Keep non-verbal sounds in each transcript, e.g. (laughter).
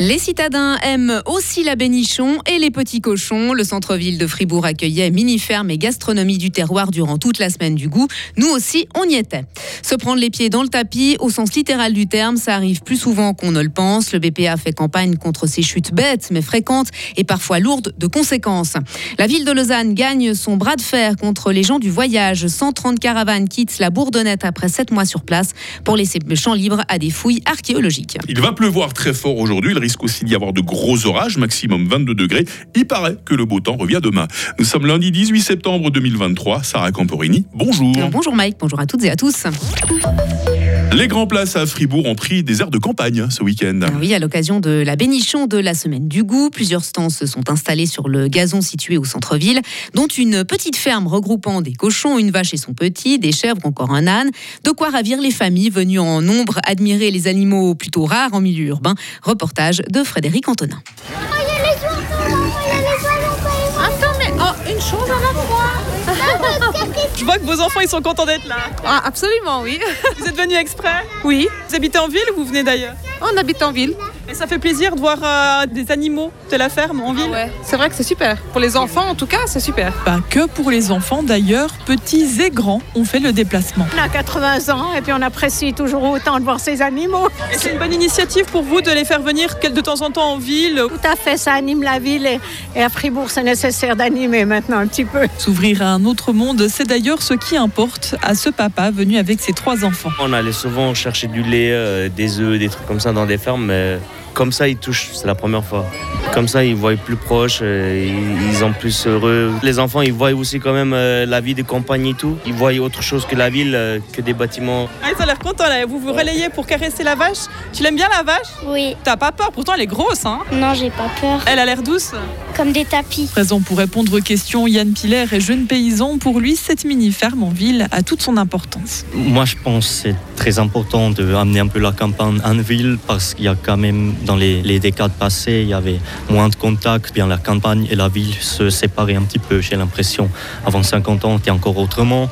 Les citadins aiment aussi la bénichon et les petits cochons. Le centre-ville de Fribourg accueillait mini-ferme et gastronomie du terroir durant toute la semaine du goût. Nous aussi, on y était. Se prendre les pieds dans le tapis, au sens littéral du terme, ça arrive plus souvent qu'on ne le pense. Le BPA fait campagne contre ces chutes bêtes mais fréquentes et parfois lourdes de conséquences. La ville de Lausanne gagne son bras de fer contre les gens du voyage. 130 caravanes quittent la Bourdonnette après 7 mois sur place pour laisser le champ libre à des fouilles archéologiques. Il va pleuvoir très fort aujourd'hui risque aussi d'y avoir de gros orages, maximum 22 degrés. Il paraît que le beau temps revient demain. Nous sommes lundi 18 septembre 2023. Sarah Camporini, bonjour. Bonjour Mike, bonjour à toutes et à tous. Les grands places à Fribourg ont pris des airs de campagne ce week-end. Oui, à l'occasion de la bénichon de la semaine du goût, plusieurs stands se sont installés sur le gazon situé au centre-ville, dont une petite ferme regroupant des cochons, une vache et son petit, des chèvres, encore un âne. De quoi ravir les familles venues en nombre admirer les animaux plutôt rares en milieu urbain. Reportage de Frédéric Antonin. Vois que vos enfants ils sont contents d'être là. Ah, absolument, oui. Vous êtes venus exprès? Oui, Vous habitez en ville ou vous venez d'ailleurs? On habite en ville. Et ça fait plaisir de voir euh, des animaux de la ferme en ville. Ouais, c'est vrai que c'est super. Pour les enfants, en tout cas, c'est super. Pas que pour les enfants d'ailleurs, petits et grands ont fait le déplacement. On a 80 ans et puis on apprécie toujours autant de voir ces animaux. Et c'est une bonne initiative pour vous de les faire venir de temps en temps en ville. Tout à fait, ça anime la ville et, et à Fribourg, c'est nécessaire d'animer maintenant un petit peu. S'ouvrir à un autre monde, c'est d'ailleurs ce qui importe à ce papa venu avec ses trois enfants. On allait souvent chercher du lait, euh, des œufs, des trucs comme ça dans des fermes, mais comme ça, ils touchent, c'est la première fois. Comme ça, ils voient plus proche, euh, ils ils sont plus heureux. Les enfants, ils voient aussi quand même euh, la vie de campagne et tout. Ils voient autre chose que la ville, euh, que des bâtiments. Ah, ils ont l'air contents là. Vous vous relayez pour caresser la vache? Tu l'aimes bien la vache? Oui, T'as pas peur, pourtant elle est grosse, hein non, j'ai pas peur. Elle a l'air douce. Comme des tapis. Présent pour répondre aux questions, Yann Piller est jeune paysan. Pour lui, cette mini-ferme en ville a toute son importance. Moi, je pense que c'est très important de amener un peu la campagne en ville parce qu'il y a quand même, dans les, les décades passées, il y avait moins de contacts. Bien, la campagne et la ville se séparaient un petit peu, j'ai l'impression. Avant 50 ans, c'était encore autrement.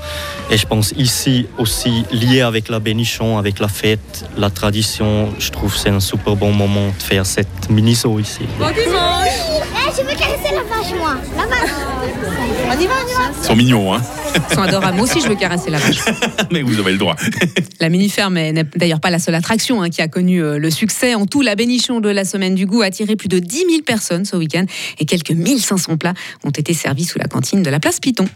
Et je pense ici aussi, lié avec la bénichon, avec la fête, la tradition, je trouve que c'est un super bon moment de faire cette mini-saut ici. je veux caresser la vache, moi. La vache. On y va, on y va. Ils sont mignons, hein Ils sont adorables. Moi aussi, je veux caresser la vache. (laughs) mais vous avez le droit. (laughs) La mini-ferme n'est d'ailleurs pas la seule attraction hein, qui a connu euh, le succès. En tout, la bénichon de la semaine du goût a attiré plus de 10 000 personnes ce week-end et quelques 1500 plats ont été servis sous la cantine de la place Piton.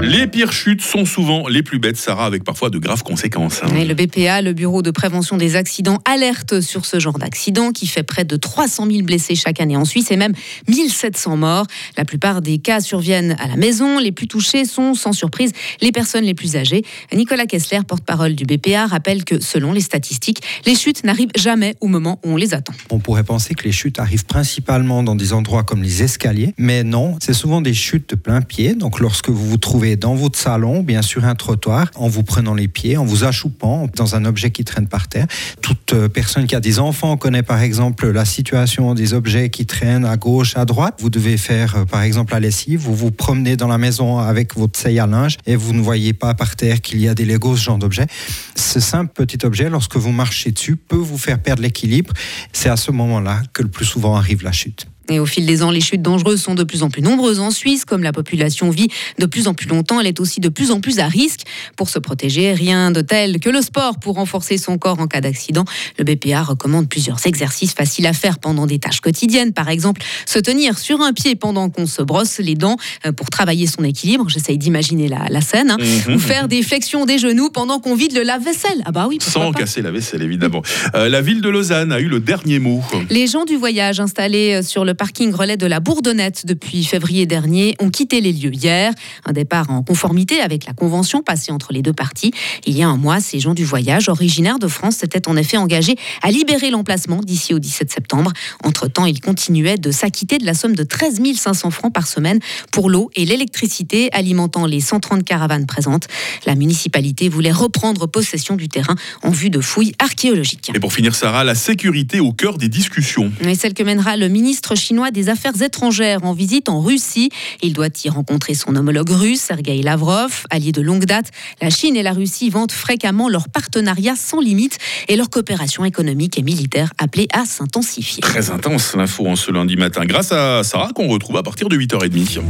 Les pires chutes sont souvent les plus bêtes, Sarah, avec parfois de graves conséquences. hein. Et le BPA, le Bureau de prévention des accidents, alerte sur ce genre d'accident qui fait près de 300 000 blessés chaque année en Suisse et même 1700 morts. La plupart des cas surviennent à la maison. Les plus touchés sont, sans surprise, les personnes les plus âgées. Nicolas Kessler, porte-parole du BPA, rappelle que selon les statistiques, les chutes n'arrivent jamais au moment où on les attend. On pourrait penser que les chutes arrivent principalement dans des endroits comme les escaliers, mais non, c'est souvent des chutes de plein pied. Donc lorsque vous vous trouvez dans votre salon, bien sûr un trottoir, en vous prenant les pieds, en vous achoupant dans un objet qui traîne par terre. Toute euh, personne qui a des enfants connaît par exemple la situation des objets qui traînent à gauche, à droite. Vous devez faire euh, par exemple la lessive, vous vous promenez dans la maison avec votre scie à linge et vous ne voyez pas par terre qu'il y a des Legos, ce genre d'objet. Ce simple petit objet, lorsque vous marchez dessus, peut vous faire perdre l'équilibre. C'est à ce moment-là que le plus souvent arrive la chute. Et au fil des ans, les chutes dangereuses sont de plus en plus nombreuses en Suisse. Comme la population vit de plus en plus longtemps, elle est aussi de plus en plus à risque. Pour se protéger, rien de tel que le sport pour renforcer son corps en cas d'accident. Le BPA recommande plusieurs exercices faciles à faire pendant des tâches quotidiennes. Par exemple, se tenir sur un pied pendant qu'on se brosse les dents euh, pour travailler son équilibre. J'essaye d'imaginer la, la scène. hein. Mhm. Ou faire des flexions des genoux pendant qu'on vide le lave-vaisselle. Ah bah oui, Sans pas. casser la vaisselle, évidemment. Euh, la ville de Lausanne a eu le dernier mot. Les gens du voyage installés sur le parking relais de la Bourdonnette depuis février dernier ont quitté les lieux hier. Un départ en conformité avec la convention passée entre les deux parties. Il y a un mois, ces gens du voyage, originaires de France, s'étaient en effet engagés à libérer l'emplacement d'ici au 17 septembre. Entre-temps, ils continuaient de s'acquitter de la somme de 13 500 francs par semaine pour l'eau et l'électricité alimentant les 130 caravanes présentes. La municipalité voulait reprendre possession du terrain en vue de fouilles archéologiques. Et pour finir, Sarah, la sécurité au cœur des discussions. Et celle que mènera le ministre chinois des affaires étrangères en visite en Russie. Il doit y rencontrer son homologue russe, Sergei Lavrov. Allié de longue date, la Chine et la Russie vantent fréquemment leur partenariat sans limite et leur coopération économique et militaire appelée à s'intensifier. Très intense l'info en ce lundi matin, grâce à Sarah qu'on retrouve à partir de 8h30.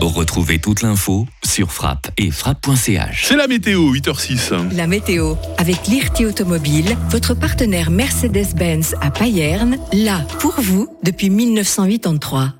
Retrouvez toute l'info sur frappe et frappe.ch. C'est la météo, 8h06. La météo, avec l'IRT Automobile, votre partenaire Mercedes-Benz à Payerne, là pour vous depuis 1983.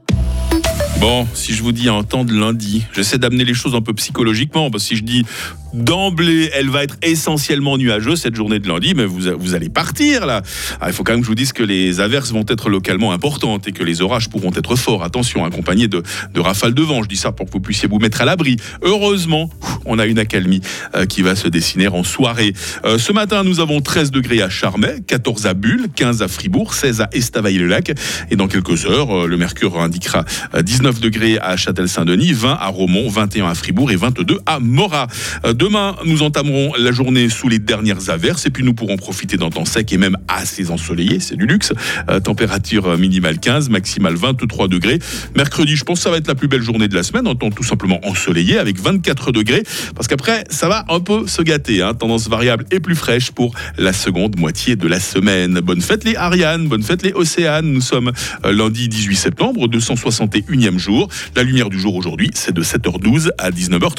Bon, si je vous dis un temps de lundi, j'essaie d'amener les choses un peu psychologiquement, parce que si je dis d'emblée, elle va être essentiellement nuageuse cette journée de lundi, mais vous, vous allez partir là. Ah, il faut quand même que je vous dise que les averses vont être localement importantes et que les orages pourront être forts. Attention, accompagnés de, de rafales de vent. Je dis ça pour que vous puissiez vous mettre à l'abri. Heureusement, on a une accalmie euh, qui va se dessiner en soirée. Euh, ce matin, nous avons 13 degrés à Charmey, 14 à Bulle, 15 à Fribourg, 16 à Estavayer-le-Lac. Et dans quelques heures, euh, le mercure indiquera 19 degrés à Châtel-Saint-Denis, 20 à Romont, 21 à Fribourg et 22 à Morat. Demain, nous entamerons la journée sous les dernières averses et puis nous pourrons profiter d'un temps sec et même assez ensoleillé, c'est du luxe. température minimale 15, maximale 23 degrés. Mercredi, je pense que ça va être la plus belle journée de la semaine, en temps tout simplement ensoleillé avec 24 degrés parce qu'après, ça va un peu se gâter. Hein. Tendance variable et plus fraîche pour la seconde moitié de la semaine. Bonne fête les Ariane, bonne fête les Océanes. Nous sommes lundi 18 septembre, 261e jour. La lumière du jour aujourd'hui, c'est de 7h12 à 19h30.